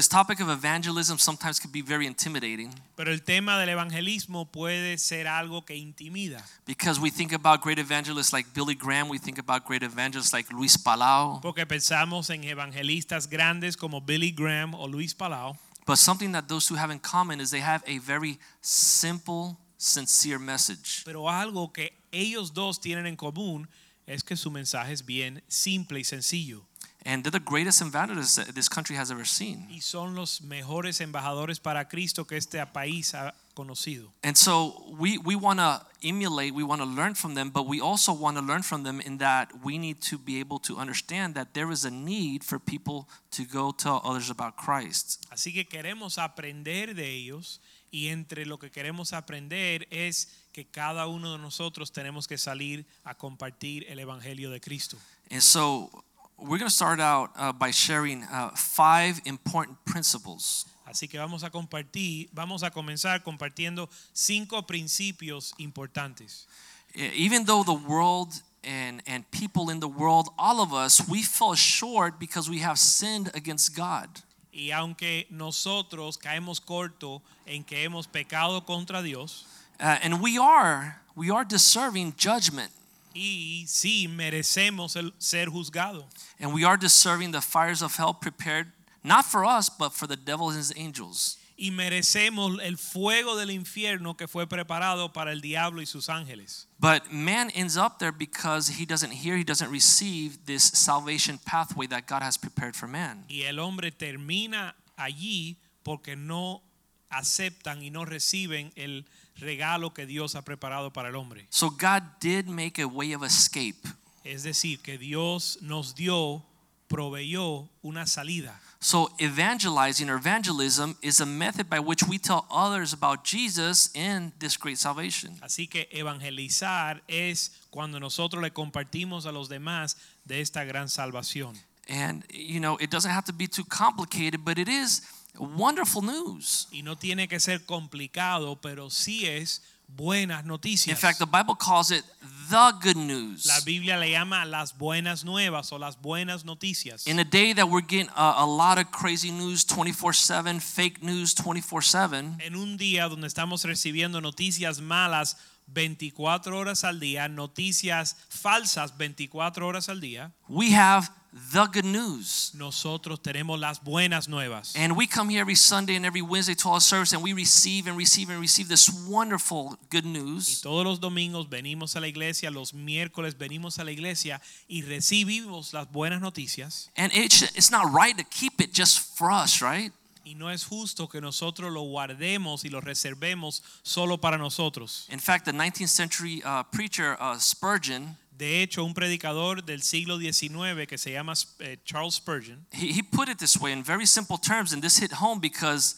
This topic of evangelism sometimes can be very intimidating Pero el tema del evangelismo puede ser algo que intimida, because we think about great evangelists like Billy Graham, we think about great evangelists like Luis Palau, porque pensamos en evangelistas grandes como Billy Graham o Luis Palau, but something that those two have in common is they have a very simple, sincere message. pero algo que ellos dos tienen en común es que su mensaje es bien simple y sencillo. And they're the greatest ambassadors that this country has ever seen. Y son los mejores embajadores para Cristo que este país ha conocido. And so we, we want to emulate, we want to learn from them, but we also want to learn from them in that we need to be able to understand that there is a need for people to go tell others about Christ. Así que queremos aprender de ellos y entre lo que queremos aprender es que cada uno de nosotros tenemos que salir a compartir el evangelio de Cristo. And so we're going to start out uh, by sharing uh, five important principles Así que vamos a compartir, vamos a comenzar compartiendo cinco principios importantes. Even though the world and, and people in the world, all of us, we fall short because we have sinned against God. Y aunque nosotros caemos corto en que hemos pecado contra Dios, Uh, and we are, we are deserving judgment. Y sí merecemos el ser juzgado, And we are deserving the fires of hell prepared not for us, but for the devil and his angels. y merecemos el fuego del infierno que fue preparado para el diablo y sus ángeles. But man ends up there because he doesn't hear, he doesn't receive this salvation pathway that God has prepared for man. Y el hombre termina allí porque no aceptan y no reciben el regalo que Dios ha preparado para el hombre. So God did make a way of escape. Es decir, que Dios nos dio, proveyó una salida. So evangelizing or evangelism is a method by which we tell others about Jesus and this great salvation. Así que evangelizar es cuando nosotros le compartimos a los demás de esta gran salvación. And you know, it doesn't have to be too complicated, but it is wonderful news. Y no tiene que ser complicado, pero sí es buenas In fact, the Bible calls it the good news. La Biblia le llama las buenas nuevas o las buenas noticias. In a day that we're getting a, a lot of crazy news 24/7, fake news 24/7, En un día donde estamos recibiendo noticias malas 24 horas al día, noticias falsas 24 horas al día, we have the good news. nosotros tenemos las buenas nuevas. And we come here every Sunday and every Wednesday to our service and we receive and receive and receive this wonderful good Y news. todos los domingos venimos a la iglesia, los miércoles venimos a la iglesia y recibimos las buenas noticias. And it it's not right to keep it just for us, right? Y no es justo que nosotros lo guardemos y lo reservemos solo para nosotros. In fact, the 19th century uh, preacher uh, Spurgeon, De hecho, un predicador del siglo XIX que se llama eh, Charles Spurgeon, he, he put it this way in very simple terms, and this hit home because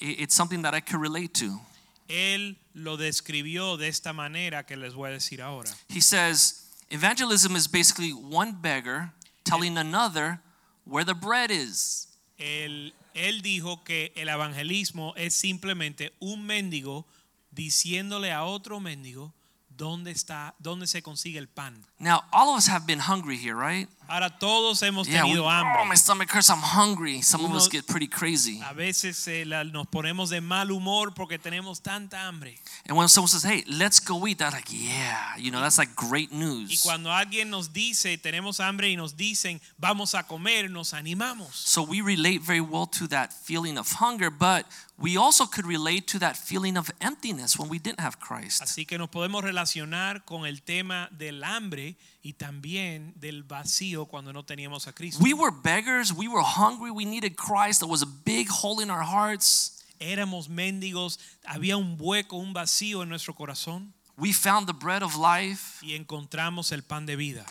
i- it's something that I could relate to. él lo describió de esta manera que les voy a decir ahora. He says, evangelism is basically one beggar telling another where the bread is. Él, él dijo que el evangelismo es simplemente un mendigo diciéndole a otro mendigo dónde está, dónde se consigue el pan. Now, all of us have been hungry here, right? Ahora todos hemos Yeah, we, tenido oh, my stomach hurts, I'm hungry. Some of us get pretty crazy. A veces eh, la- nos ponemos de mal humor porque tenemos tanta hambre. And when someone says, hey, let's go eat, they're like, yeah, you know, that's like great news." Y cuando alguien nos dice, tenemos hambre y nos dicen, vamos a comer, nos animamos. So we relate very well to that feeling of hunger, but we also could relate to that feeling of emptiness when we didn't have Christ. Así que nos podemos relacionar con el tema del hambre y también del vacío cuando no teníamos a Cristo. We were beggars, we were hungry, we needed Christ. There was a big hole in our hearts. Éramos mendigos, había un hueco, un vacío en nuestro corazón We found the bread of life. y encontramos el pan de vida.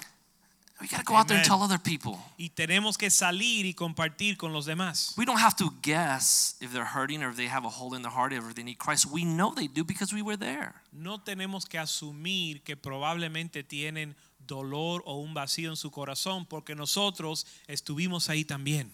We got to go out there and Amen. tell other people. Y tenemos que salir y compartir con los demás. We don't have to guess if they're hurting or if they have a hole in their heart or if they need Christ. We know they do because we were there. No tenemos que asumir que probablemente tienen dolor o un vacío en su corazón porque nosotros estuvimos ahí también.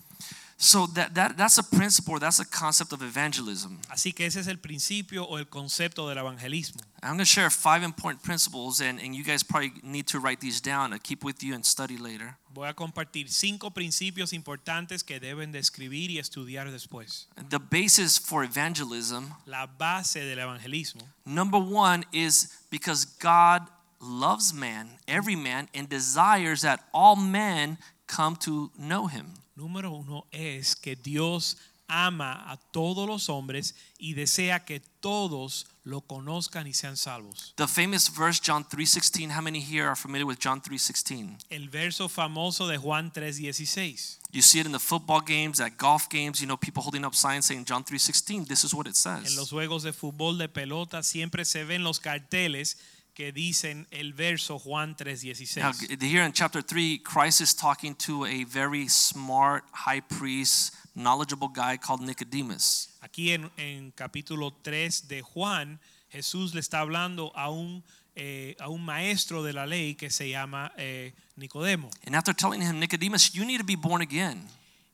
So that, that that's a principle, that's a concept of evangelism. Así que ese es el principio o el concepto del evangelismo. I'm going to share five important principles, and, and you guys probably need to write these down to keep with you and study later. Voy a compartir cinco principios importantes que deben de escribir y estudiar después. The basis for evangelism, La base del evangelismo number one, is because God loves man, every man, and desires that all men come to know him. Número uno es que Dios ama a todos los hombres y desea que todos lo conozcan y sean salvos. The famous verse John 3:16, how many here are familiar with John 3:16? El verso famoso de Juan 3:16. You see it in the football games, at golf games, you know, people holding up signs saying John 3:16, this is what it says. En los juegos de fútbol de pelota siempre se ven los carteles que dicen el verso Juan 3:16. here in chapter 3, Christ is talking to a very smart high priest, knowledgeable guy called Nicodemus. Aquí en, en capítulo 3 de Juan, Jesús le está hablando a un, eh, a un maestro de la ley que se llama eh, Nicodemo. And after telling him, Nicodemus, you need to be born again,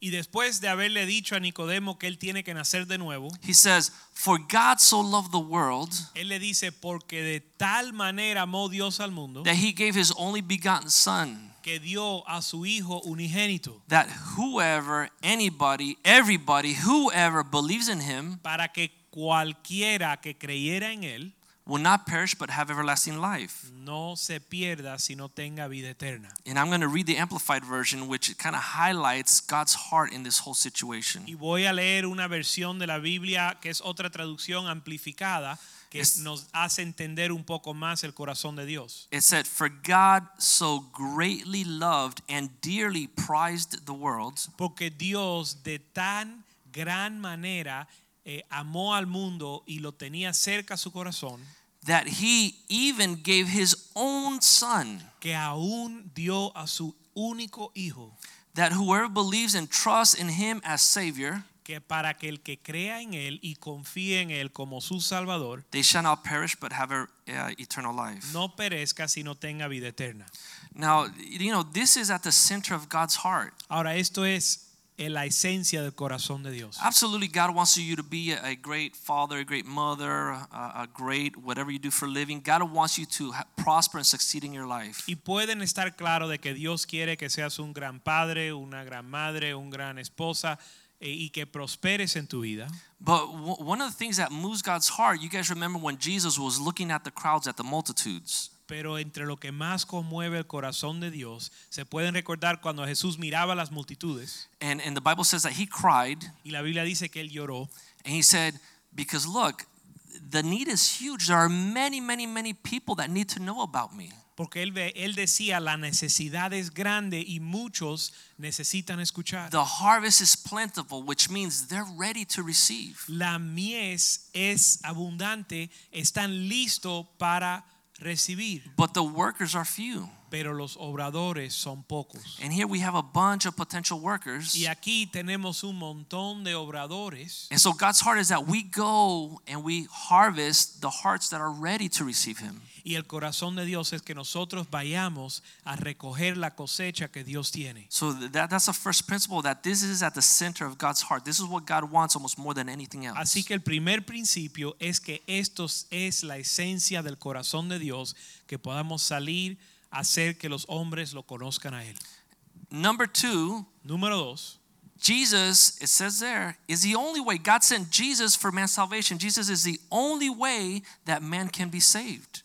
Y después de haberle dicho a Nicodemo que él tiene que nacer de nuevo, he says, For God so loved the world él le dice, porque de tal manera amó Dios al mundo, that he gave his only begotten Son, que dio a su Hijo unigénito, that whoever, anybody, everybody, whoever believes in him para que cualquiera que creyera en él will not perish but have everlasting life. no se pierda, sino tenga vida eterna. And I'm going to read the Amplified Version, which kind of highlights God's heart in this whole situation. Y voy a leer una versión de la Biblia que es otra traducción amplificada que Es- nos hace entender un poco más el corazón de Dios. It said, For God so greatly loved and dearly prized the world Porque Dios de tan gran manera eh, amó al mundo y lo tenía cerca a su corazón, that he even gave his own Son, que aún dio a su único Hijo, that whoever believes and trusts in him as Savior, que para que el que crea en Él y confíe en Él como su Salvador, they shall not perish but have uh, eternal life. no perezca, sino tenga vida eterna. Now, you know, this is at the center of God's heart. Ahora, esto es en la esencia del corazón de Dios. Absolutely, God wants you to be a, great father, a great mother, a, a great whatever you do for a living. God wants you to prosper and succeed in your life. Y pueden estar claro de que Dios quiere que seas un gran padre, una gran madre, un gran esposa eh, y que prosperes en tu vida. But one of the things that moves God's heart, you guys remember when Jesus was looking at the crowds, at the multitudes. Pero entre lo que más conmueve el corazón de Dios, se pueden recordar cuando Jesús miraba a las multitudes And, and the Bible says that he cried y la Biblia dice que él lloró and he said, Because look, the need is huge. There are many, many, many people that need to know about me. porque él, él decía la necesidad es grande y muchos necesitan escuchar. The harvest is plentiful, which means they're ready to receive. La mies es abundante, están listos para recibir, But the workers are few. Pero los obradores son pocos. And here we have a bunch of potential workers. Y aquí tenemos un montón de obradores. And so God's heart is that we go and we harvest the hearts that are ready to receive Him. Y el corazón de Dios es que nosotros vayamos a recoger la cosecha que Dios tiene. So that, that's the first principle that this is at the center of God's heart. This is what God wants almost more than anything else. Así que el primer principio es que esto es la esencia del corazón de Dios, que podamos salir hacer que los hombres lo conozcan a Él. Number two, Número dos, Jesus, it says there, is the only way. God sent Jesus for man's salvation. Jesus is the only way that man can be saved.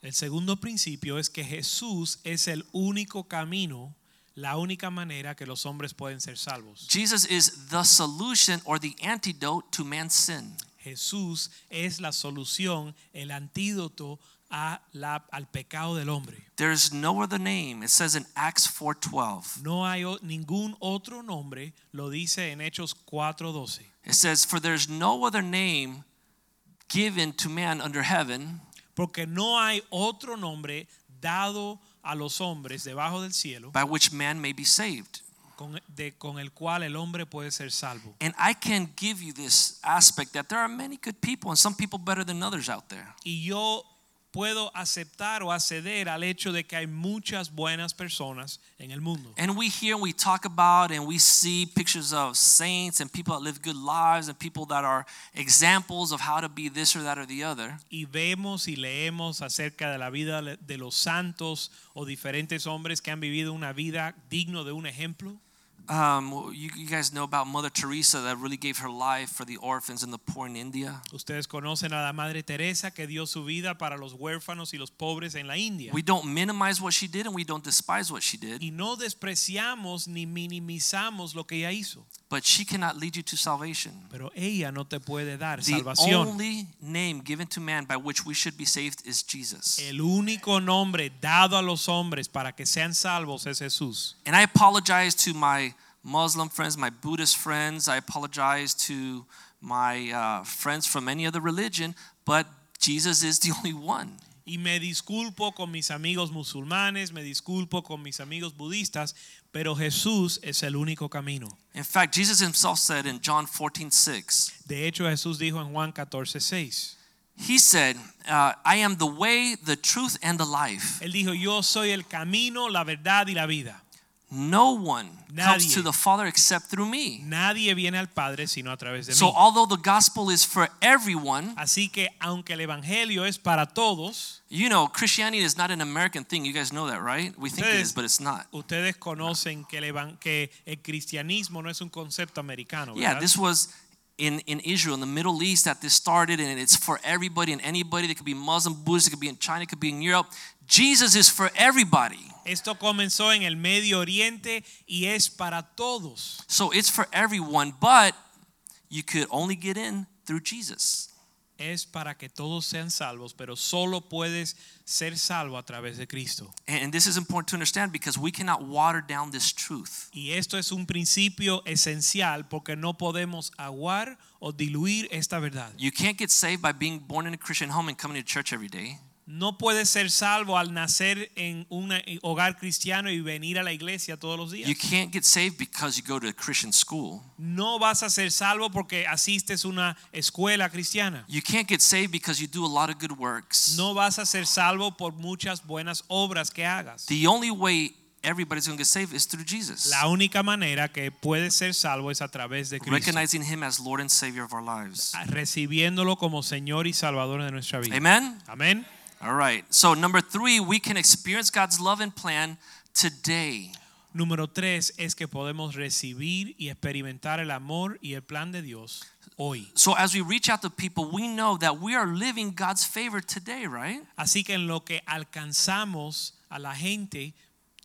el segundo principio es que Jesús es el único camino, la única manera que los hombres pueden ser salvos. Jesus is the solution or the antidote to man's sin. Jesús es la solución, el antídoto a la- al pecado del hombre. There's no other name. It says in Acts 4:12. No hay o- ningún otro nombre, lo dice en Hechos 4:12. It says, For there's no other name given to man under heaven Porque no hay otro nombre dado a los hombres debajo del cielo by which man may be saved. con, de- con el cual el hombre puede ser salvo. And I can give you this aspect that there are many good people and some people better than others out there. Y yo puedo aceptar o acceder al hecho de que hay muchas buenas personas en el mundo. And we hear and we talk about and we see pictures of saints and people that live good lives and people that are examples of how to be this or that or the other. Y vemos y leemos acerca de la vida de los santos o diferentes hombres que han vivido una vida digno de un ejemplo. Um, you, you guys know about Mother Teresa that really gave her life for the orphans and the poor in India. Ustedes conocen a la Madre Teresa que dio su vida para los huérfanos y los pobres en la India. We don't minimize what she did and we don't despise what she did, Y no despreciamos ni minimizamos lo que ella hizo. But she cannot lead you to salvation. Pero ella no te puede dar The salvación. only name given to man by which we should be saved is Jesus. El único nombre dado a los hombres para que sean salvos es Jesús. And I apologize to my Muslim friends, my Buddhist friends. I apologize to my uh, friends from any other religion, but Jesus is the only one. Y me disculpo con mis amigos musulmanes, me disculpo con mis amigos budistas, pero Jesús es el único camino. In fact, Jesus himself said in John 14, 6, De hecho, Jesús dijo en Juan 14, 6. He said, uh, I am the way, the truth, and the life. Él dijo, yo soy el camino, la verdad y la vida. No one comes to the Father except through me. Nadie viene al Padre sino a través de So, mí. although the gospel is for everyone, Así que aunque el evangelio es para todos, you know, Christianity is not an American thing. You guys know that, right? We think it is, but it's not. ustedes conocen que el, que el cristianismo no es un concepto americano. Yeah, this was in, in Israel, in the Middle East, that this started, and it's for everybody and anybody. It could be Muslim, Buddhist, it could be in China, it could be in Europe. Jesus is for everybody. Esto comenzó en el Medio Oriente y es para todos. So it's for everyone, but you could only get in through Jesus. Es para que todos sean salvos, pero solo puedes ser salvo a través de Cristo. And, this is important to understand because we cannot water down this truth. Y esto es un principio esencial porque no podemos aguar o diluir esta verdad. You can't get saved by being born in a Christian home and coming to church every day. No puedes ser salvo al nacer en un hogar cristiano y venir a la iglesia todos los días. You can't get saved because you go to a Christian school. No vas a ser salvo porque asistes a una escuela cristiana. You can't get saved because you do a lot of good works. No vas a ser salvo por muchas buenas obras que hagas. The only way everybody's going to get saved is through Jesus. La única manera que puedes ser salvo es a través de Cristo. Recognizing Him as Lord and Savior of our lives. Recibiéndolo como Señor y Salvador de nuestra vida. Amen? Amén. All right. So, number three, we can experience God's love and plan today. Número tres es que podemos recibir y experimentar el amor y el plan de Dios hoy. So, as we reach out to people, we know that we are living God's favor today, right? Así que en lo que alcanzamos a la gente,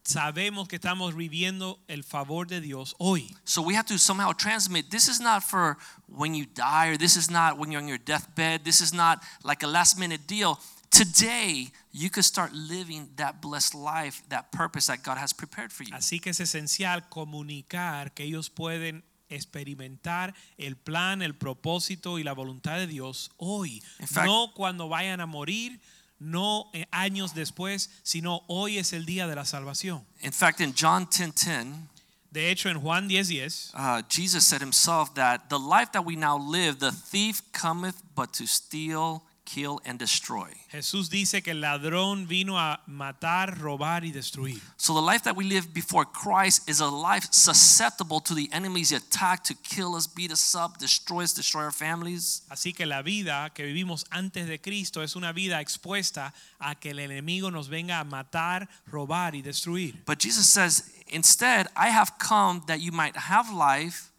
sabemos que estamos viviendo el favor de Dios hoy. So, we have to somehow transmit this is not for when you die, or this is not when you're on your deathbed, this is not like a last minute deal. Today, you could start living that blessed life, that purpose that God has prepared for you. Así que es esencial comunicar que ellos pueden experimentar el plan, el propósito y la voluntad de Dios hoy. Fact- no cuando vayan a morir, no eh, años después, sino hoy es el día de la salvación. In fact, in John 10 10, De hecho, en Juan 10:10 10, uh, Jesus said himself that the life that we now live, the thief cometh but to steal, kill, and destroy. Jesús dice que el ladrón vino a matar, robar y destruir. So the life that we live before Christ is a life susceptible to the enemy's attack to kill us, beat us up, destroy us, destroy our families. Así que la vida que vivimos antes de Cristo es una vida expuesta a que el enemigo nos venga a matar, robar y destruir. But Jesus says, instead, I have come that you might have life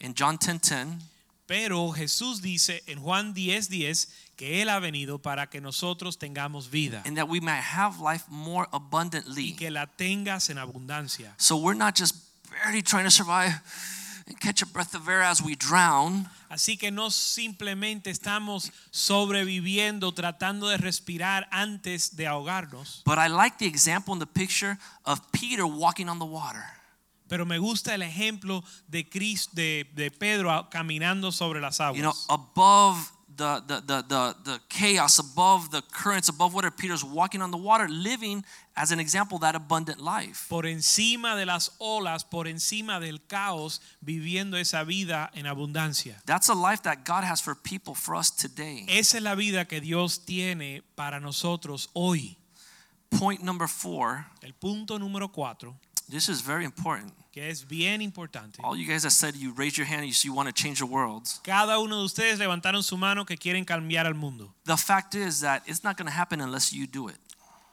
in John 10 10. Pero Jesús dice en Juan 10:10 10, que Él ha venido para que nosotros tengamos vida and that we might have life more y abundantly. que la tengas en abundancia. So we're not just barely trying to survive and catch a breath of air as we drown. Así que no simplemente estamos sobreviviendo tratando de respirar antes de ahogarnos, But I like the example in the picture of Peter walking on the water. pero me gusta el ejemplo de, Cristo, de, de Pedro caminando sobre las aguas. You know, above the, the, the, the, the chaos, above the currents, above whatever. Peter's walking on the water, living as an example that abundant life. Por encima de las olas, por encima del caos, viviendo esa vida en abundancia. That's a life that God has for people for us today. Esa es la vida que Dios tiene para nosotros hoy. Point number four. El punto número cuatro, This is very important. Que es bien importante. All you guys that said you raise your hand, you, you want to change the world. Cada uno de ustedes levantaron su mano que quieren cambiar al mundo. The fact is that it's not going to happen unless you do it.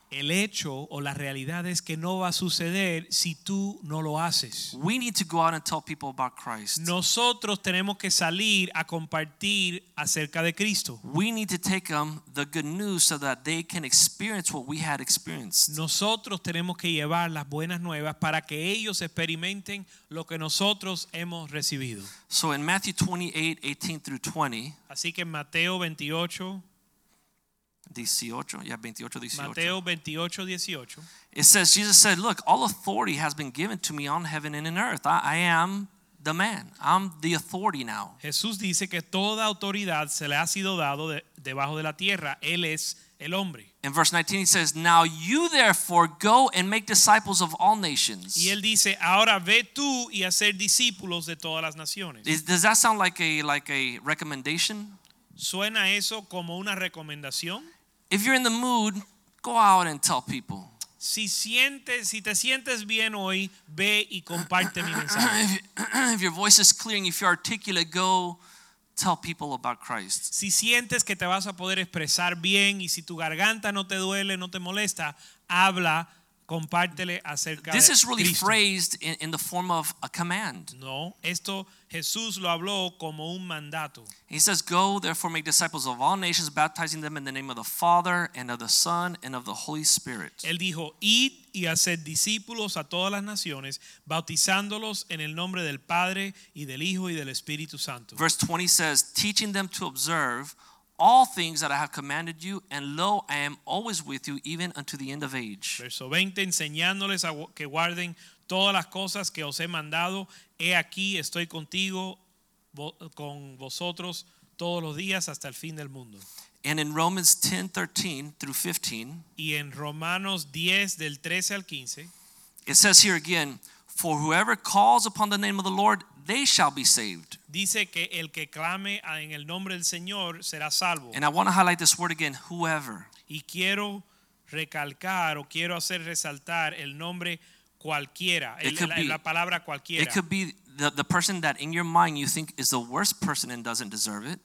El hecho o la realidad es que no va a suceder si tú no lo haces. We need to go out and tell people about Christ. Nosotros tenemos que salir a compartir acerca de Cristo. We need to take them the good news so that they can experience what we had experienced. Nosotros tenemos que llevar las buenas nuevas para que ellos experimenten lo que nosotros hemos recibido. So in Matthew 28, 18 through 20, Así que en Mateo 28, 18, yeah, 28, 18. Mateo 28, 18, It says, Jesus said, Look, all authority has been given to me on heaven and in earth. I, I am the man, I'm the authority now. Jesús dice que toda autoridad se le ha sido dado de- debajo de la tierra. Él es el hombre. In verse 19, he says, Now you therefore go and make disciples of all nations. Y él dice, ahora ve tú y hacer discípulos de todas las naciones. Does that sound like a like a recommendation? ¿Suena eso como una recomendación? If you're in the mood, go out and tell people. Si sientes, si te sientes bien hoy, ve y comparte mi mensaje. if, your voice is clear and if you're articulate, go tell people about Christ. Si sientes que te vas a poder expresar bien y si tu garganta no te duele, no te molesta, habla, compártele acerca This is really Cristo. phrased in, in the form of a command. No, esto Jesús lo habló como un mandato. He says, Go, therefore, make disciples of all nations, baptizing them in the name of the Father, and of the Son, and of the Holy Spirit. Él dijo, id y haced discípulos a todas las naciones, bautizándolos en el nombre del Padre y del Hijo y del Espíritu Santo. Verse 20 says, Teaching them to observe all things that I have commanded you, and lo, I am always with you, even unto the end of age. Verso 20, enseñándoles a que guarden todas las cosas que os he mandado. He aquí, estoy contigo, vo- con vosotros todos los días hasta el fin del mundo. And in Romans 10 13 through 15, Y en Romanos 10, del 13 al 15, it says here again, For whoever calls upon the name of the Lord, they shall be saved. dice que el que clame en el nombre del Señor será salvo. And I want to highlight this word again whoever. Y quiero recalcar o quiero hacer resaltar el nombre cualquiera, el- It could la, be- la palabra cualquiera. It could be the, the person that in your mind you think is the worst person and doesn't deserve it.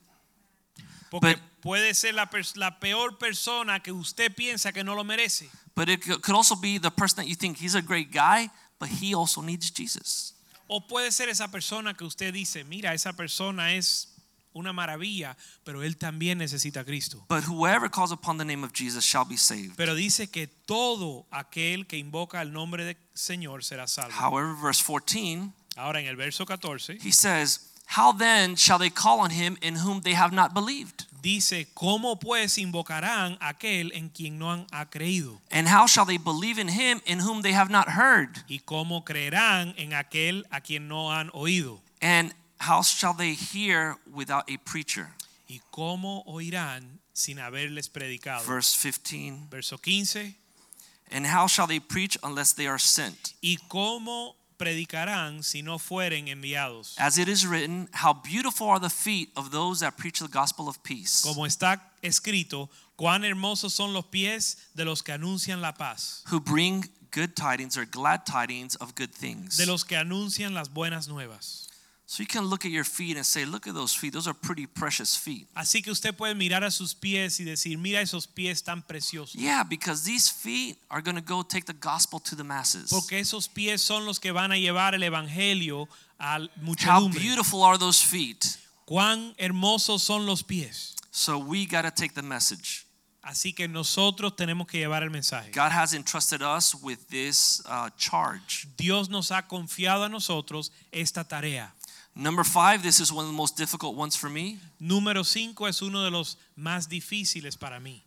Porque but- puede ser la, la peor persona que usted piensa que no lo merece. But it could also be the person that you think he's a great guy, but he also needs Jesus. O puede ser esa persona que usted dice, mira, esa persona es una maravilla, pero él también necesita a Cristo. But whoever calls upon the name of Jesus shall be saved. Pero dice que todo aquel que invoca el nombre del Señor será salvo. However, verse 14, Ahora en el verso 14 he says, How then shall they call on him in whom they have not believed? Dice, ¿cómo pues invocarán aquel en quien no han ha creído? And how shall they believe in him in whom they have not heard? ¿Y cómo creerán en aquel a quien no han oído? And how shall they hear without a preacher? ¿Y cómo oirán sin haberles predicado? Verse 15. Verso 15. And how shall they preach unless they are sent? ¿Y cómo predicarán si no fueren enviados? As it is written, how beautiful are the feet of those that preach the gospel of peace, Como está escrito, cuán hermosos son los pies de los que anuncian la paz, who bring good tidings or glad tidings of good things. de los que anuncian las buenas nuevas. So you can look at your feet and say, look at those feet. Those are pretty precious feet. Así que usted puede mirar a sus pies y decir, mira esos pies tan preciosos. Yeah, because these feet are going to go take the gospel to the masses. Porque esos pies son los que van a llevar el evangelio a How beautiful are those feet? Cuán hermosos son los pies. So we got to take the message. Así que nosotros tenemos que llevar el mensaje. God has entrusted us with this uh, charge. Dios nos ha confiado a nosotros esta tarea. Number five, this is one of the most difficult ones for me Número 5 es uno de los más difíciles para mí.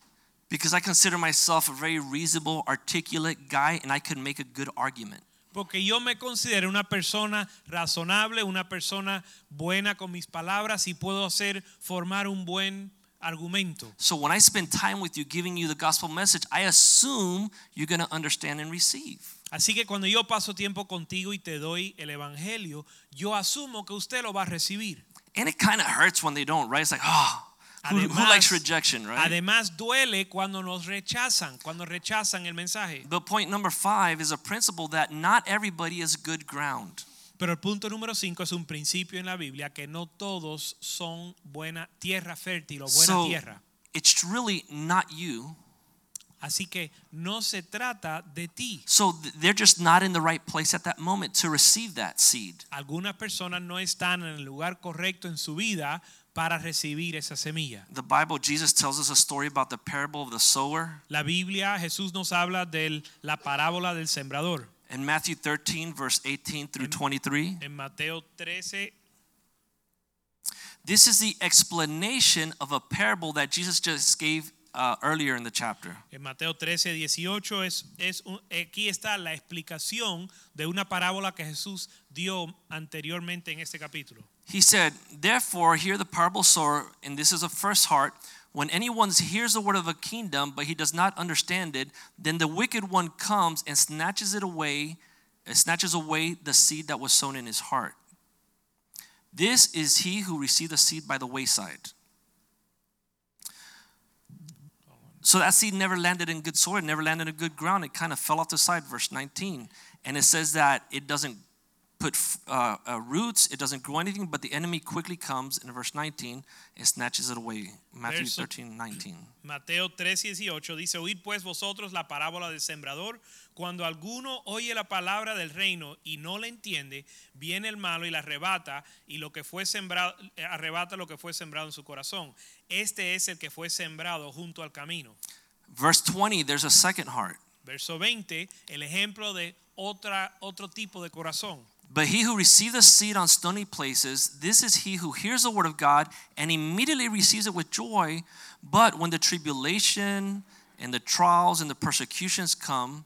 because I consider myself a very reasonable, articulate guy and I could make a good argument. Porque yo me considero una persona razonable, una persona buena con mis palabras y puedo hacer formar un buen argumento. So when I spend time with you giving you the gospel message, I assume you're going to understand and receive. Así que cuando yo paso tiempo contigo y te doy el evangelio, yo asumo que usted lo va a recibir. And it kind of hurts when they don't, right? It's like, oh, who, who Además- likes rejection, right? Además duele cuando nos rechazan, cuando rechazan el mensaje. But point number five is a principle that not everybody is good ground. Pero el punto número 5 es un principio en la Biblia que no todos son buena tierra fértil o buena So tierra. it's really not you. Así que no se trata de ti. So they're just not in the right place at that moment to receive that seed. Algunas personas no están en el lugar correcto en su vida para recibir esa semilla. The Bible, Jesus tells us a story about the parable of the sower. La Biblia, Jesús nos habla de la parábola del sembrador. In Matthew 13, verse 18 through 23, En Mateo 13, this is the explanation of a parable that Jesus just gave uh, earlier in the chapter. en Mateo 13, 18 es, es un- aquí está la explicación de una parábola que Jesús dio anteriormente en este capítulo. He said, Therefore, hear the parable sower, and this is a first heart. When anyone hears the word of a kingdom, but he does not understand it, then the wicked one comes and snatches it away, uh, snatches away the seed that was sown in his heart. This is he who received the seed by the wayside. So that seed never landed in good soil, it never landed in good ground. It kind of fell off the side, verse 19. And it says that it doesn't put uh, uh, roots, it doesn't grow anything, but the enemy quickly comes in verse 19 and snatches it away. Matthew Verso- 13, 19. Mateo 13, 18 dice, oíd pues vosotros la parábola del sembrador, cuando alguno oye la palabra del reino y no la entiende, viene el malo y la arrebata y lo que fue sembrado, eh, arrebata lo que fue sembrado en su corazón. Este es el que fue sembrado junto al camino. Verse 20, there's a second heart. Verso 20, el ejemplo de otra, otro tipo de corazón. But he who received the seed on stony places, this is he who hears the word of God and immediately receives it with joy. But when the tribulation and the trials and the persecutions come,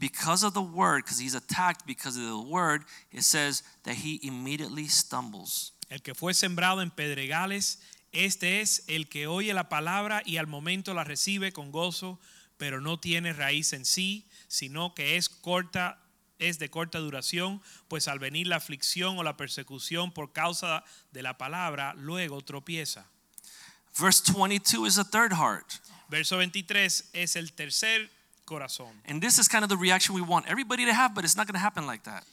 because of the word, because he's attacked because of the word, it says that he immediately stumbles. El que fue sembrado en pedregales, este es el que oye la palabra y al momento la recibe con gozo, pero no tiene raíz en sí, sino que es corta es de corta duración, pues al venir la aflicción o la persecución por causa de la palabra, luego tropieza. Verse 22 is the third heart. Verso 23 es el tercer corazón. And this is kind of the reaction we want everybody to have, but it's not going to happen like that.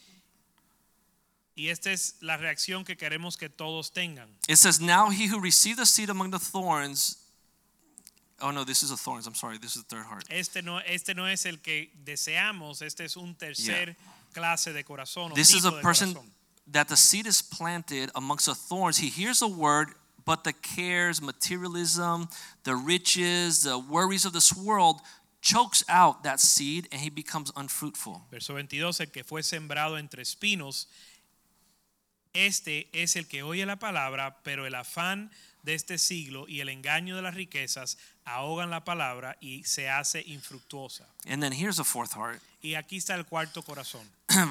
Y esta es la reacción que queremos que todos tengan. It says, Now he who received the seed among the thorns. Oh, no, this is the thorns. I'm sorry. This is the third heart. Este no, este no es el que deseamos, este es un tercer clase de corazón. This is a person corazón. that the seed is planted amongst the thorns. He hears the word, but the cares, materialism, the riches, the worries of this world chokes out that seed and he becomes unfruitful. Verso 22, el que fue sembrado entre espinos, este es el que oye la palabra, pero el afán de este siglo y el engaño de las riquezas ahogan la palabra y se hace infructuosa. And then here's a fourth heart. Y aquí está el cuarto corazón.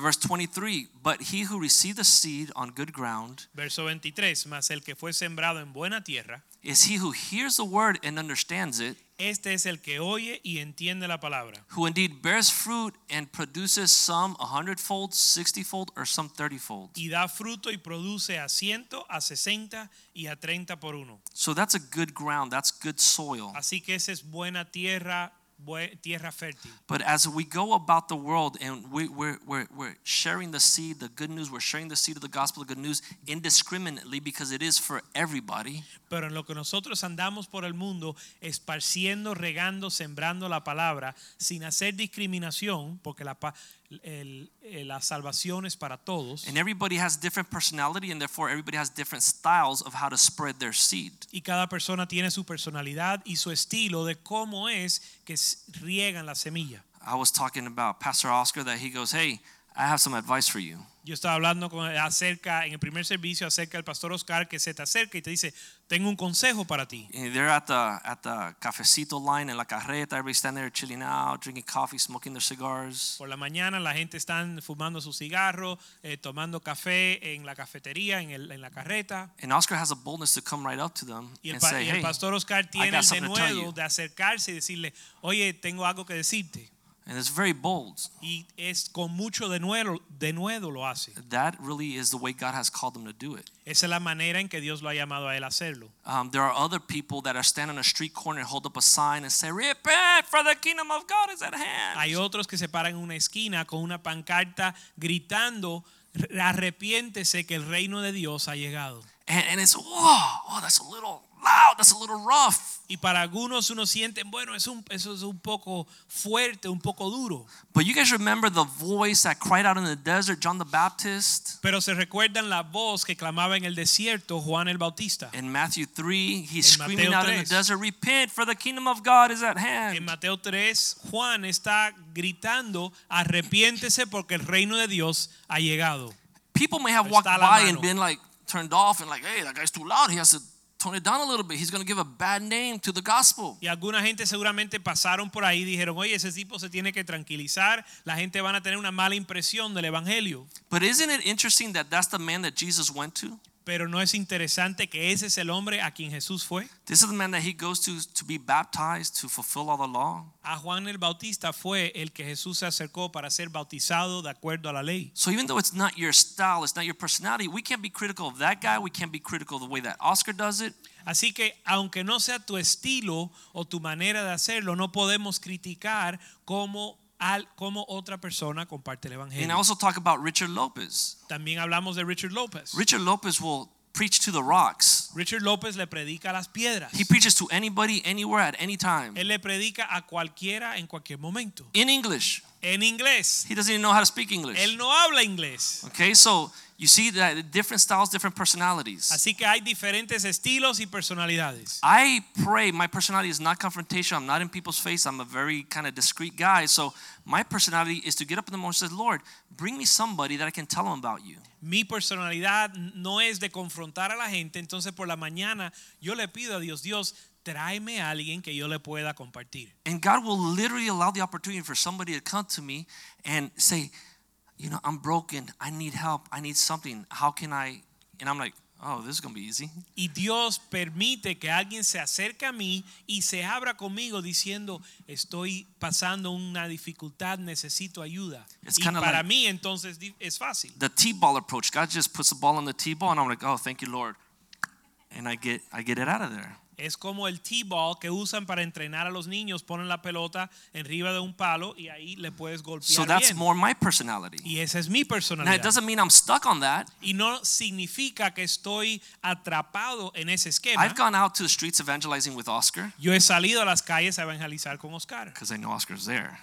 Verse 23 But he who received the seed on good ground Verso 23, mas el que fue sembrado en buena tierra, is he who hears the word and understands it, este es el que oye y entiende la palabra. who indeed bears fruit and produces some a hundredfold, sixtyfold, or some thirtyfold. Y da fruto y produce a ciento, a sesenta y a treinta por uno. So that's a good ground, that's good soil. Así que esa es buena tierra, tierra fértil. But as we go about the world and we, we're, we're, we're sharing the seed, the good news, we're sharing the seed of the gospel, the good news indiscriminately because it is for everybody. Pero en lo que nosotros andamos por el mundo, esparciendo, regando, sembrando la palabra, sin hacer discriminación, porque la, el- eh, la salvación es para todos. And everybody has different personality and therefore everybody has different styles of how to spread their seed. Y cada persona tiene su personalidad y su estilo de cómo es que riegan la semilla. I was talking about Pastor Oscar that he goes, Hey, I have some advice for you. Yo estaba hablando con, acerca, en el primer servicio, acerca del pastor Oscar que se te acerca y te dice, tengo un consejo para ti. And They're at the at the cafecito line in la carreta. Everybody's standing there chilling out, drinking coffee, smoking their cigars. Por la mañana la gente está fumando su cigarro, eh, tomando café en la cafetería, en, el- en la carreta. And Oscar has a boldness to come right up to them Y el, and pa- say, y el "Hey," pastor Oscar tiene el something to tell denuedo de acercarse y decirle, oye, tengo algo que decirte. And it's very bold. Y es con mucho denuedo, denuedo lo hace. That really is the way God has called them to do it. Esa es la manera en que Dios lo ha llamado a él hacerlo. Um, there are other people that are standing on a street corner and hold up a sign and say, "Repent, for the kingdom of God is at hand." Hay otros que se paran en una esquina con una pancarta gritando, arrepiéntese que el reino de Dios ha llegado. And, and it's, whoa, oh, that's a little loud, that's a little rough. Y para algunos uno siente, bueno, es un, eso es un poco fuerte, un poco duro. But you guys remember the voice that cried out in the desert, John the Baptist? Pero se recuerdan la voz que clamaba en el desierto Juan el Bautista. In Matthew 3, he's En screaming Mateo out in the desert, Repent, for the kingdom of God is at hand. En. Mateo 3, Juan está gritando, arrepiéntese porque el reino de Dios ha llegado. People may have walked by mano. and been like turned off and like, hey, that guy's too loud. He has to tone it down a little bit. He's going to give a bad name to the gospel. Y alguna gente seguramente pasaron por ahí y dijeron, oye, ese tipo se tiene que tranquilizar, la gente van a tener una mala impresión del Evangelio. But isn't it interesting that that's the man that Jesus went to? Pero no es interesante que ese es el hombre a quien Jesús fue. This is the man that he goes to to be baptized to fulfill all the law. A Juan el Bautista fue el que Jesús se acercó para ser bautizado de acuerdo a la ley. So even though it's not your style, it's not your personality, we can't be critical of that guy. We can't be critical of the way that Oscar does it. Así que aunque no sea tu estilo o tu manera de hacerlo, no podemos criticar cómo, al, cómo otra persona comparte el evangelio. And I also talk about Richard Lopez. También hablamos de Richard López. Richard Lopez will preach to the rocks. Richard López le predica a las piedras. He preaches to anybody, anywhere, at any time. Él le predica a cualquiera en cualquier momento. In English. En inglés. He doesn't even know how to speak English. Él no habla inglés. Okay, so you see that different styles, different personalities. Así que hay diferentes estilos y personalidades. I pray my personality is not confrontation. I'm not in people's face. I'm a very kind of discreet guy. So my personality is to get up in the morning and say, Lord, bring me somebody that I can tell them about you. Mi personalidad no es de confrontar a la gente, entonces por la mañana yo le pido a Dios, Dios, tráeme a alguien que yo le pueda compartir. And God will literally allow the opportunity for somebody to come to me and say, you know, I'm broken. I need help. I need something. How can I? And I'm like, oh, this is going to be easy. Y Dios permite que alguien se acerque a mí y se abra conmigo diciendo, estoy pasando una dificultad, necesito ayuda. It's y para like- mí entonces es fácil. The T-ball approach. God just puts the ball on the T-ball and I'm like, oh, thank you, Lord. And I get I get it out of there. Es como el T-ball que usan para entrenar a los niños, ponen la pelota arriba de un palo y ahí le puedes golpear So that's bien. more my personality. Y esa es mi Now, personalidad. it doesn't mean I'm stuck on that. Y no significa que estoy atrapado en ese esquema. I've gone out to the streets evangelizing with Oscar Yo he salido a las calles a evangelizar con Oscar, because I know Oscar's there.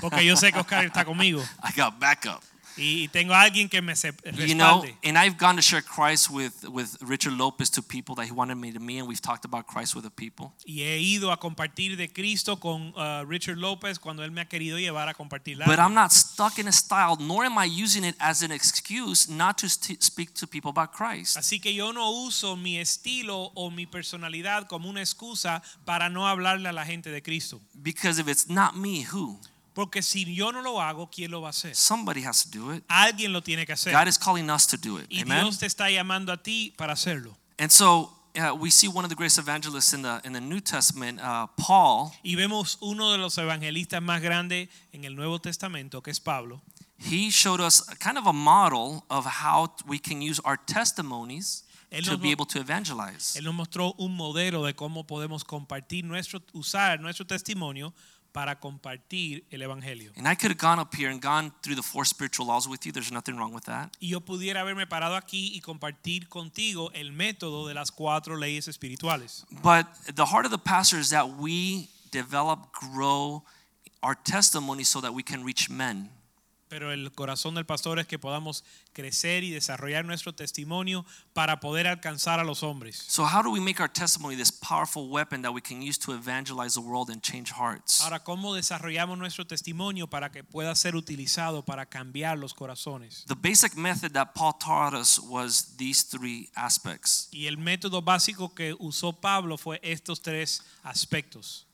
porque yo sé que Oscar está conmigo I got backup. Y tengo a alguien que me You know, and I've gone to share Christ with, with Richard Lopez to people that he wanted me to meet, and we've talked about Christ with the people. Y he ido a compartir de Cristo con uh, Richard López cuando él me ha querido llevar a compartir But I'm not stuck in a style, nor am I using it as an excuse not to speak to people about Christ. Así que yo no uso mi estilo o mi personalidad como una excusa para no hablarle a la gente de Cristo. Because if it's not me, who? Porque si yo no lo hago, ¿quién lo va a hacer? Somebody has to do it. Alguien lo tiene que hacer. God is calling us to do it. Y Amen. Dios te está llamando a ti para hacerlo. And so uh, we see one of the greatest evangelists in the in the New Testament, uh, Paul. Y vemos uno de los evangelistas más grandes en el Nuevo Testamento, que es Pablo. He showed us kind of a model of how we can use our testimonies to be able to evangelize. Él nos mostró un modelo de cómo podemos compartir nuestro, usar nuestro testimonio para compartir el evangelio. And I could have gone up here and gone through the four spiritual laws with you. There's nothing wrong with that. Y yo pudiera haberme parado aquí y compartir contigo el método de las cuatro leyes espirituales. But the heart of the pastor is that we develop, grow our testimony so that we can reach men. Pero el corazón del pastor es que podamos crecer y desarrollar nuestro testimonio para poder alcanzar a los hombres. So, how do we make our testimony this powerful weapon that we can use to evangelize the world and change hearts? Ahora, ¿cómo desarrollamos nuestro testimonio para que pueda ser utilizado para cambiar los corazones? The basic method that Paul taught us was these three aspects. Y el método básico que usó Pablo fue estos tres aspectos.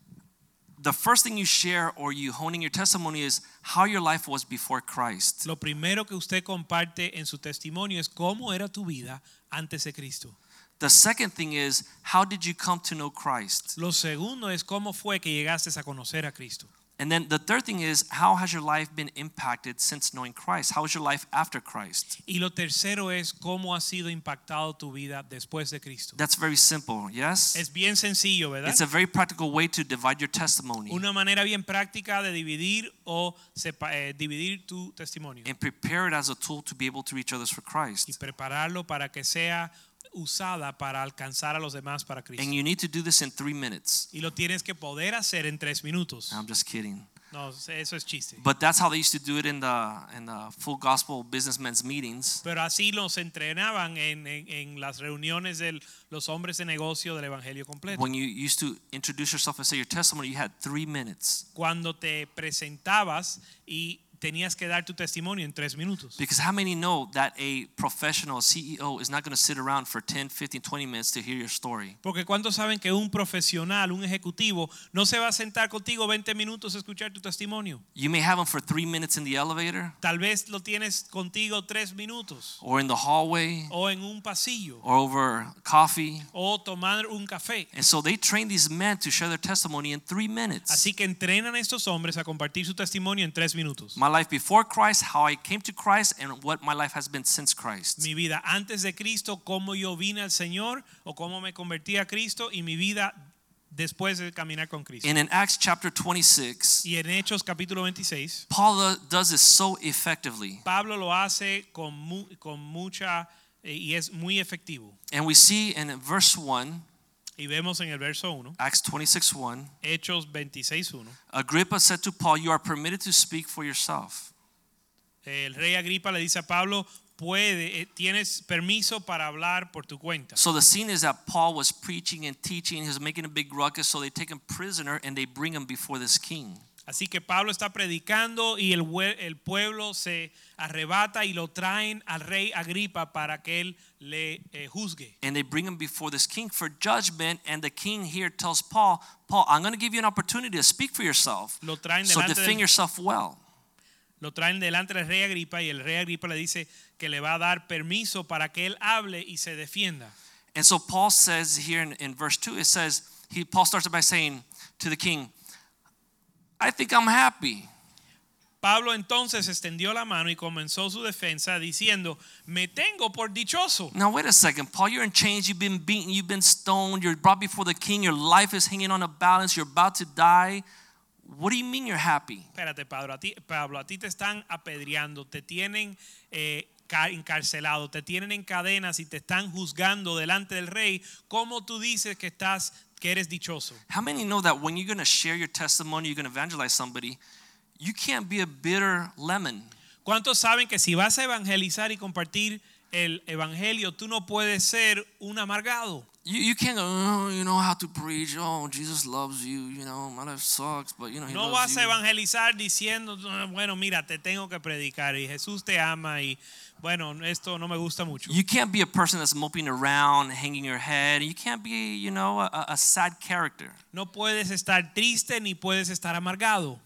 The first thing you share or you honing your testimony is how your life was before Christ. Lo primero que usted comparte en su testimonio es cómo era tu vida antes de Cristo. The second thing is how did you come to know Christ? Lo segundo es cómo fue que llegaste a conocer a Cristo. And then the third thing is how has your life been impacted since knowing Christ? How is your life after Christ? Y lo tercero es cómo ha sido impactado tu vida después de Cristo. That's very simple, yes? Es bien sencillo, ¿verdad? It's a very practical way to divide your testimony Una manera bien práctica de dividir o sepa- eh, dividir tu testimonio and prepare it as a tool to be able to reach others for Christ. y prepararlo para que sea usada para alcanzar a los demás para Cristo. And you need to do this in three minutes. Y lo tienes que poder hacer en tres minutos. I'm just kidding. No, eso es chiste. But that's how they used to do it in the in the full gospel businessmen's meetings. Pero así los entrenaban en, en- en las reuniones de los hombres de negocio del Evangelio completo. When you used to introduce yourself and say your testimony, you had three minutes. Cuando te presentabas y tenías que dar tu testimonio en tres minutos. Because how many know that a professional CEO is not going to sit around for 10, 15, 20 minutes to hear your story? Porque ¿cuántos saben que un profesional, un ejecutivo, no se va a sentar contigo 20 minutos a escuchar tu testimonio? You may have them for three minutes in the elevator Tal vez lo tienes contigo tres minutos or in the hallway o en un pasillo or over coffee. o tomar un café. And so they train these men to share their testimony in three minutes. Así que entrenan a estos hombres a compartir su testimonio en tres minutos. My life before Christ, how I came to Christ, and what my life has been since Christ. Mi vida antes de Cristo, cómo yo vine al Señor o cómo me convertí a Cristo y mi vida después de caminar con Cristo. And in Acts chapter 26, Y en Hechos capítulo 26, Paul does this so effectively. Pablo lo hace con, mu- con mucha eh, y es muy efectivo. And we see in verse 1, Y vemos en el verso 1, Acts 26 1, Hechos 26, 1. Agrippa said to Paul, You are permitted to speak for yourself. El rey Agripa le dice a Pablo, puede, eh, tienes permiso para hablar por tu cuenta. So the scene is that Paul was preaching and teaching, he was making a big ruckus, so they take him prisoner and they bring him before this king. Así que Pablo está predicando y el, el pueblo se arrebata y lo traen al rey Agripa para que él le eh, juzgue. And they bring him before this king for judgment. And the king here tells Paul, Paul, I'm going to give you an opportunity to speak for yourself. Lo traen So delante defend del, yourself well. lo traen delante del rey Agripa y el rey Agripa le dice que le va a dar permiso para que él hable y se defienda. And so Paul says here in, in verse 2, it says, he, Paul starts by saying to the king, I think I'm happy. Pablo entonces extendió la mano y comenzó su defensa diciendo, me tengo por dichoso. Now, wait a second, Paul, you're in chains, you've been beaten, you've been stoned, you're brought before the king, your life is hanging on a balance, you're about to die. What do you mean you're happy? Espérate, Pablo, a ti, Pablo, a ti te están apedreando, te tienen eh, ca- encarcelado, te tienen en cadenas y te están juzgando delante del rey. ¿Cómo tú dices que estás, que eres dichoso? How many know that when you're going to share your testimony, you're going to evangelize somebody, you can't be a bitter lemon. ¿Cuántos saben que si vas a evangelizar y compartir el evangelio, tú no puedes ser un amargado? You, you can't go, oh, you know how to preach. Oh, Jesus loves you. You know, my life sucks, but you know, he No loves vas a you. evangelizar diciendo, "Ah, bueno, mira, te tengo que predicar y Jesús te ama y bueno, esto no me gusta mucho. You can't be a person that's moping around, hanging your head. You can't be, you know, a, a sad character. No puedes estar triste ni puedes estar amargado.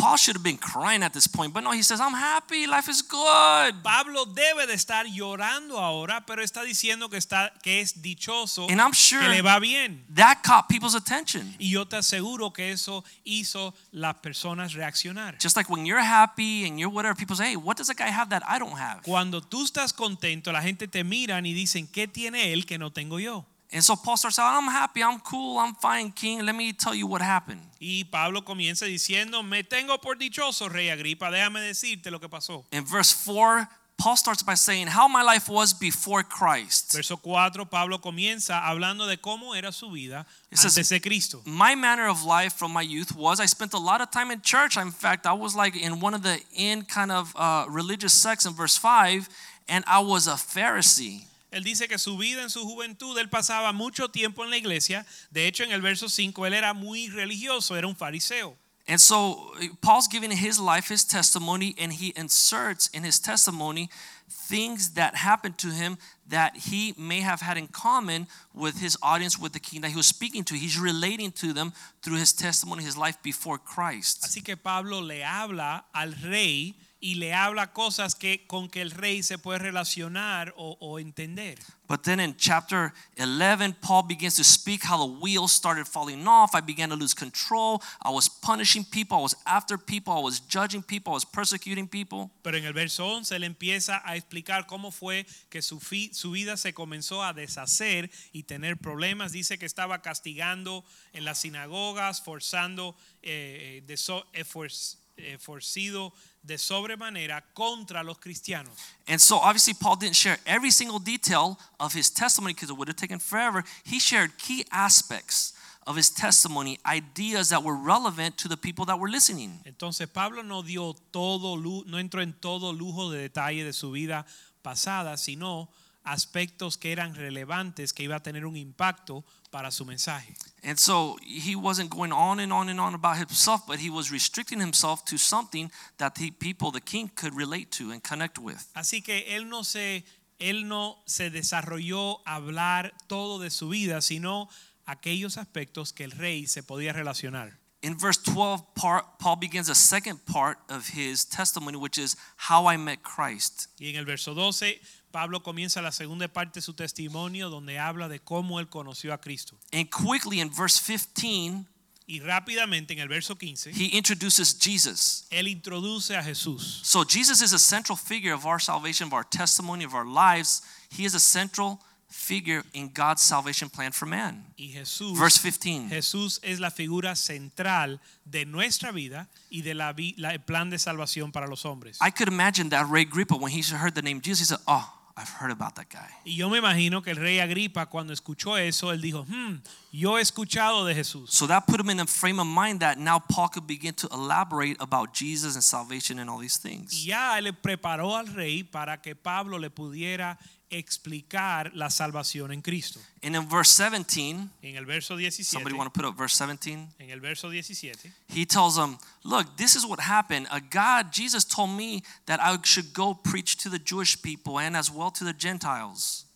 Paul should have been crying at this point, but no, he says, I'm happy. Life is good. Pablo debe de estar llorando ahora, pero está diciendo que está que es dichoso, And I'm sure que le va bien. that caught people's attention. Y yo te aseguro que eso hizo las personas reaccionar. Just like when you're happy and you're whatever, people say, hey, what does that guy have that I don't have? Cuando tú estás contento, la gente te miran y dicen, ¿qué tiene él que no tengo yo? And so Paul starts out, I'm happy, I'm cool, I'm fine, king. Let me tell you what happened. Y Pablo comienza diciendo, me tengo por dichoso, rey Agripa, déjame decirte lo que pasó. In verse 4, Paul starts by saying how my life was before Christ. Verso 4, Pablo comienza hablando de cómo era su vida It says- antes de Cristo. My manner of life from my youth was I spent a lot of time in church. In fact, I was like in one of the in kind of uh, religious sects in verse 5, and I was a Pharisee. Él dice que su vida en su juventud, él pasaba mucho tiempo en la iglesia. De hecho, en el verso 5, él era muy religioso, era un fariseo. And so uh, Paul's giving his life, his testimony, and he inserts in his testimony things that happened to him that he may have had in common with his audience, with the king that he was speaking to. He's relating to them through his testimony, his life before Christ. Así que Pablo le habla al rey y le habla cosas que con que el rey se puede relacionar o, o entender. But then in chapter 11, Paul begins to speak how the wheels started falling off. I began to lose control. I was punishing people. I was after people. I was judging people. I was persecuting people. Pero en el verso 11 él empieza a explicar cómo fue que su, fi- su vida se comenzó a deshacer y tener problemas. Dice que estaba castigando en las sinagogas, forzando, eh, de so- efor- eh, Eh, forcido de sobremanera contra los cristianos. And so obviously Paul didn't share every single detail of his testimony because it would have taken forever. He shared key aspects of his testimony, ideas that were relevant to the people that were listening. Entonces Pablo no dio todo, no entró en todo lujo de detalle de su vida pasada, sino aspectos que eran relevantes que iba a tener un impacto para su mensaje. And so he wasn't going on and on and on about himself, but he was restricting himself to something that the people, the king, could relate to and connect with. Así que él no se él no se desarrolló a hablar todo de su vida, sino aquellos aspectos que el rey se podía relacionar. In verse 12, Paul begins a second part of his testimony, which is how I met Christ. Y en el verso 12 Pablo comienza la segunda parte de su testimonio donde habla de cómo él conoció a Cristo. And quickly in verse 15, Y rápidamente en el verso 15 he introduces Jesus. él introduce a Jesús. So Jesus is a central figure of our salvation, of our testimony, of our lives. He is a central figure in God's salvation plan for man. Y Jesús Verse 15. Jesús es la figura central de nuestra vida y de la, la- el plan de salvación para los hombres. I could imagine that Rey Agrippa, when he heard the name Jesus, he said, Oh, I've heard about that guy. Y yo me imagino que el rey Agripa cuando escuchó eso, él dijo, hmm, yo he escuchado de Jesús. So that put him in a frame of mind that now Paul could begin to elaborate about Jesus and salvation and all these things. Y ya él preparó al rey para que Pablo le pudiera explicar la salvación en Cristo. And in verse 17, En el verso 17, somebody want to put up verse 17? en el verso 17, He tells them, Look, this is what happened. A God, Jesus told me that I should go preach to the Jewish people and as well to the Gentiles.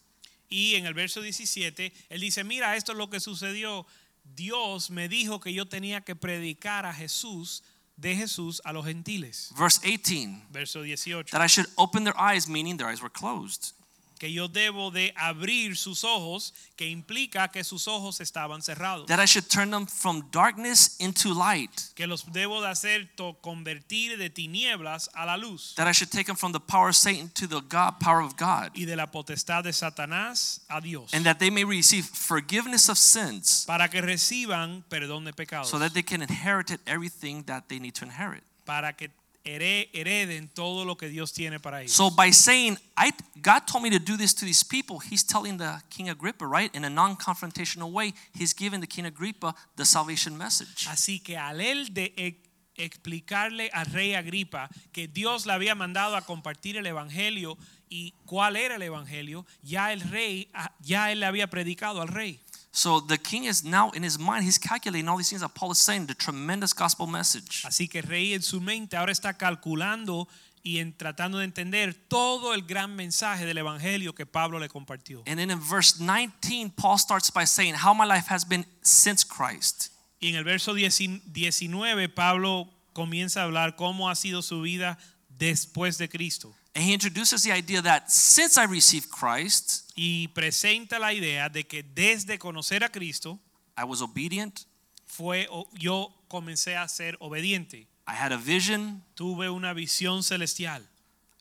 y en el verso 17, él dice, mira, esto es lo que sucedió. Dios me dijo que yo tenía que predicar a Jesús, de Jesús a los gentiles. Verse 18, Verso 18. that I should open their eyes, meaning their eyes were closed. Que yo debo de abrir sus ojos, que implica que sus ojos estaban cerrados. That I should turn them from darkness into light. Que los debo de hacer convertir de tinieblas a la luz That I should take them from the power of Satan to the God, power of God. y de la potestad de Satanás a Dios. And that they may receive forgiveness of sins Para que reciban perdón de pecados. so that they can inherit everything that they need to inherit. Para que hereden todo lo que Dios tiene para ellos. So by saying, I, God told me to do this to these people, he's telling the King Agrippa, right? In a non-confrontational way, he's giving the King Agrippa the salvation message. Así que al él de e- explicarle al rey Agripa que Dios le había mandado a compartir el evangelio y cuál era el evangelio, ya el rey ah, ya él le había predicado al rey. So the king is now in his mind, he's calculating all these things that Paul is saying, the tremendous gospel message. Así que el rey en su mente ahora está calculando y en tratando de entender todo el gran mensaje del evangelio que Pablo le compartió. And then in verse 19, Paul starts by saying, How my life has been since Christ. Y en el verso 19 Pablo comienza a hablar cómo ha sido su vida después de Cristo. And he introduces the idea that since I received Christ, Y presenta la idea de que desde conocer a Cristo I was obedient, fue yo comencé a ser obediente. I had a vision, Tuve una visión celestial.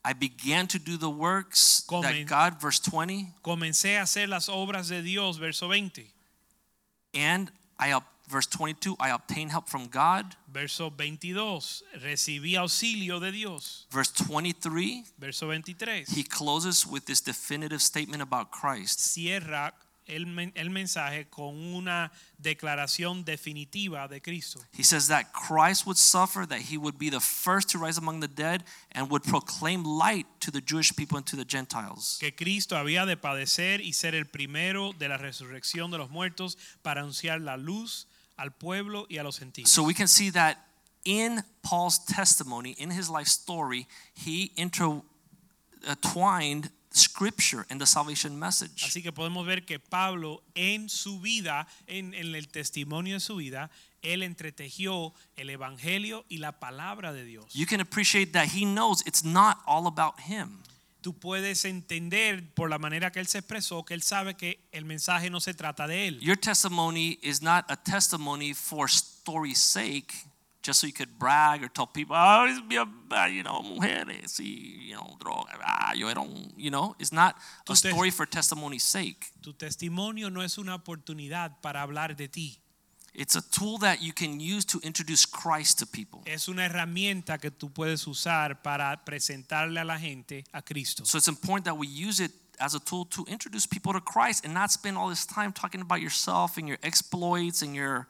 I began to do the works Comen- that God, verse 20, Comencé a hacer las obras de Dios, verso 20. and I, Verse 22, I obtained help from God. Verso 22, recibí auxilio de Dios. Verse 23, Verso 23, he closes with this definitive statement about Christ. cierra el, el mensaje con una declaración definitiva de Cristo. He says that Christ would suffer, that he would be the first to rise among the dead, and would proclaim light to the Jewish people and to the Gentiles. Que Cristo había de padecer y ser el primero de la resurrección de los muertos para anunciar la luz al pueblo y a los gentiles. So we can see that in Paul's testimony, in his life story, he intertwined uh, scripture and the salvation message. Así que podemos ver que Pablo en su vida, en, en el testimonio de su vida, él entretejió el evangelio y la palabra de Dios. You can appreciate that he knows it's not all about him. Tú puedes entender por la manera que él se expresó que él sabe que el mensaje no se trata de él. Your testimony is not a testimony for story's sake, just so you could brag or tell people, oh, you know, mujeres y, you know, droga, ah, yo era un, you know, it's not a story for testimony's sake. Tu testimonio no es una oportunidad para hablar de ti. It's a tool that you can use to introduce Christ to people. Es una herramienta que tú puedes usar para presentarle a la gente a Cristo. So it's important that we use it as a tool to introduce people to Christ and not spend all this time talking about yourself and your exploits and your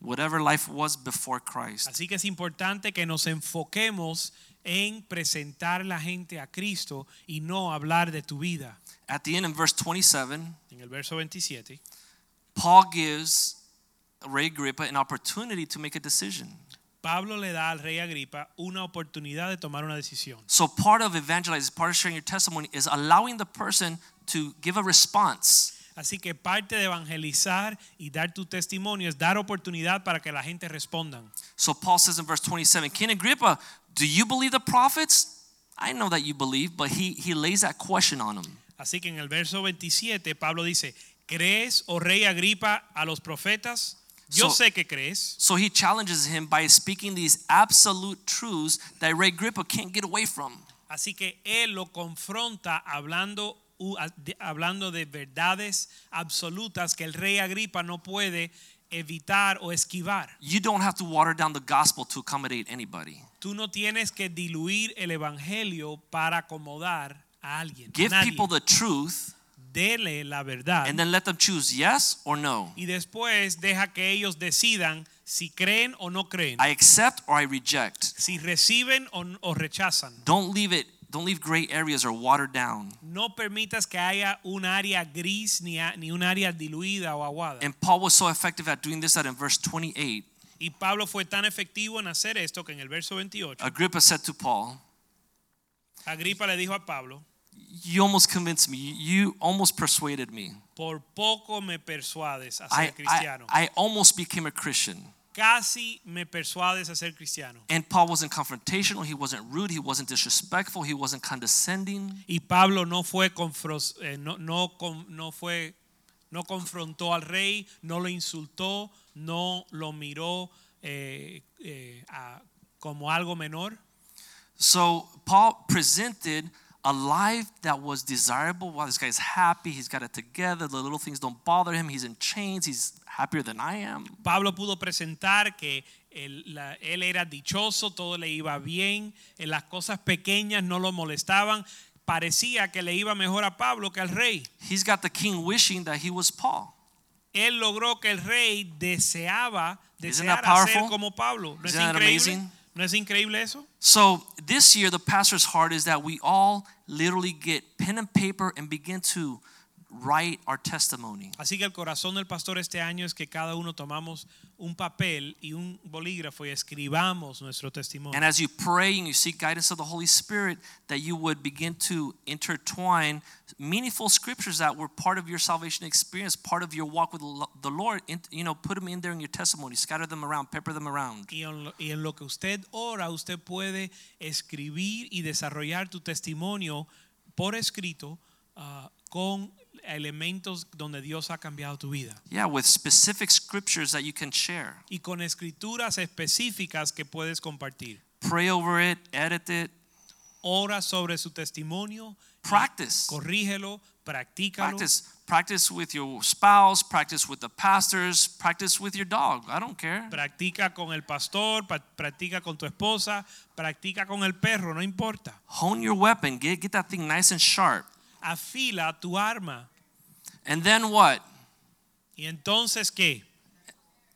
whatever life was before Christ. Así que es importante que nos enfoquemos en presentar la gente a Cristo y no hablar de tu vida. At the end in verse 27, En el verso 27, Paul gives Rey Agrippa an opportunity to make a decision. Pablo le da al rey Agripa una oportunidad de tomar una decisión. So part of evangelizing, part of sharing your testimony is allowing the person to give a response. Así que parte de evangelizar y dar tu testimonio es dar oportunidad para que la gente respondan. So Paul says in verse 27, King Agrippa, do you believe the prophets? I know that you believe, but he, he lays that question on him. Así que en el verso 27 Pablo dice, ¿crees, oh rey Agripa, a los profetas? Yo So- sé que crees. So he challenges him by speaking these absolute truths that Rey Agrippa can't get away from. Así que él lo confronta hablando, a- hablando de verdades absolutas que el rey Agripa no puede evitar o esquivar. You don't have to water down the gospel to accommodate anybody. Tú no tienes que diluir el evangelio para acomodar a alguien. Give nadie. people the truth Dele la verdad. and then let them choose yes or no. y después deja que ellos decidan si creen o no creen, I accept or I reject. si reciben o, o rechazan. Don't leave it, don't leave gray areas or watered down. No permitas que haya un área gris ni, a- ni un área diluida o aguada. And Paul was so effective at doing this that in verse 28, y Pablo fue tan efectivo en hacer esto que en el verso 28, Agrippa said to Paul, Agripa le dijo a Pablo, You almost convinced me. You almost persuaded me. por poco me persuades a ser I, I, cristiano. I almost became a Christian. Casi me persuades a ser cristiano. And Paul wasn't confrontational. He wasn't rude. He wasn't disrespectful. He wasn't condescending. Y Pablo no fue eh, no, no, no fue no confrontó al rey, no lo insultó, no lo miró eh, eh, a- como algo menor. So Paul presented a life that was desirable. Wow, this guy's happy. He's got it together. The little things don't bother him. He's in chains. He's happier than I am. Pablo pudo presentar que él, la- él era dichoso, todo le iba bien, en las cosas pequeñas no lo molestaban. Parecía que le iba mejor a Pablo que al rey. He's got the king wishing that he was Paul. Él logró que el rey deseaba, deseara ser como Pablo. ¿No es Isn't that increíble? amazing? ¿No es increíble eso? So this year, the pastor's heart is that we all literally get pen and paper and begin to write our testimony. Así que el corazón del pastor este año es que cada uno tomamos un papel y un bolígrafo y escribamos nuestro testimonio. And as you pray and you seek guidance of the Holy Spirit, that you would begin to intertwine meaningful scriptures that were part of your salvation experience, part of your walk with the Lord. You know, put them in there in your testimony, scatter them around, pepper them around. Y en, lo, y en lo que usted ora, usted puede escribir y desarrollar tu testimonio por escrito ah, con elementos donde Dios ha cambiado tu vida. Yeah, with specific scriptures that you can share. Y con escrituras específicas que puedes compartir. Pray over it, edit it, Ora sobre su testimonio, practice. corrígelo, practícalo. Practice. practice with your spouse, practice with the pastors, practice with your dog. I don't care. Practica con el pastor, pa- practica con tu esposa, practica con el perro, no importa. Hone your weapon. Get get that thing nice and sharp. Afila tu arma. And then what? Y entonces, ¿qué?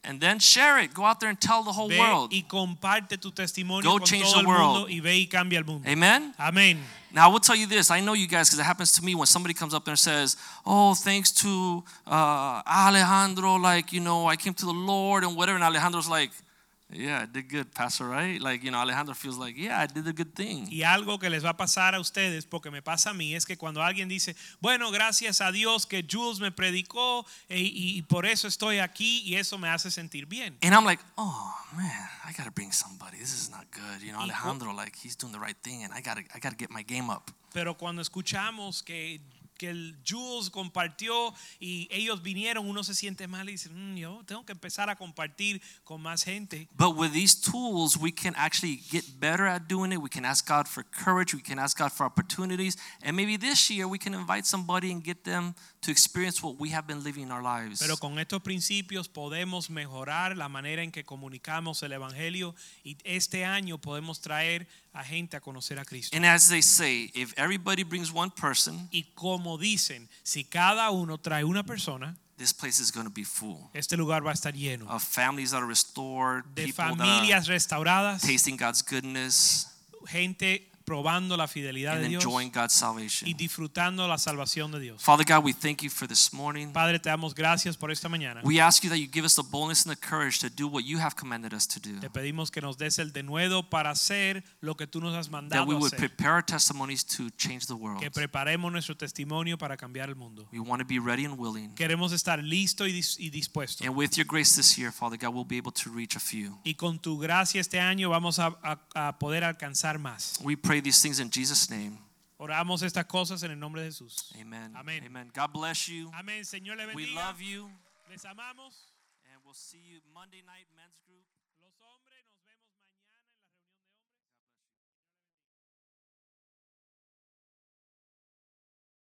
And then share it. Go out there and tell the whole Ve world. y comparte tu testimonio Go con change todo the el mundo world. y ve y cambia el mundo. Amen. Amén. Now I will tell you this. I know you guys because it happens to me when somebody comes up there and says, "Oh, thanks to uh, Alejandro, like you know, I came to the Lord and whatever." And Alejandro's like, "Yeah, I did good, Pastor, right?" Like you know, Alejandro feels like, "Yeah, I did a good thing." Y algo que les va a pasar a ustedes, porque me pasa a mí, es que cuando alguien dice, bueno, gracias a Dios que Jules me predicó e- y, y por eso estoy aquí y eso me hace sentir bien. And I'm like, "Oh man, I gotta bring somebody. This is not good." You know, Alejandro, like he's doing the right thing, and I gotta, I gotta get my game up. Pero cuando escuchamos que, que el Jules compartió y ellos vinieron, uno se siente mal y dice, "Mm, yo tengo que empezar a compartir con más gente. But with these tools, we can actually get better at doing it. We can ask God for courage. We can ask God for opportunities. And maybe this year we can invite somebody and get them to experience what we have been living in our lives. Pero con estos principios podemos mejorar la manera en que comunicamos el Evangelio y este año podemos traer a gente a conocer a Cristo. And as they say, if everybody brings one person, Y como dicen, si cada uno trae una persona, this place is going to be full este lugar va a estar lleno of families that are restored, de people that familias are restauradas, tasting God's goodness gente probando la fidelidad and de Dios enjoying God's y salvation. disfrutando la salvación de Dios. Father God, we thank you for this morning. Padre, te damos gracias por esta mañana. We ask you that you give us the boldness and the courage to do what you have commanded us to do. Te pedimos que nos des el denuedo para hacer lo que tú nos has mandado That we would hacer. prepare our testimonies to change the world. Que preparemos nuestro testimonio para cambiar el mundo. We want to be ready and willing. Queremos estar listo y, dis- y dispuesto. And with your grace this year, Father God, we'll be able to reach a few. Y con tu gracia este año vamos a, a- a poder alcanzar más. We pray these things in Jesus' name. Oramos estas cosas en el nombre de Jesús. Amen. Amén. Amen. God bless you. Amén. Señor le We love you. Les amamos. And we'll see you Monday night, men's group.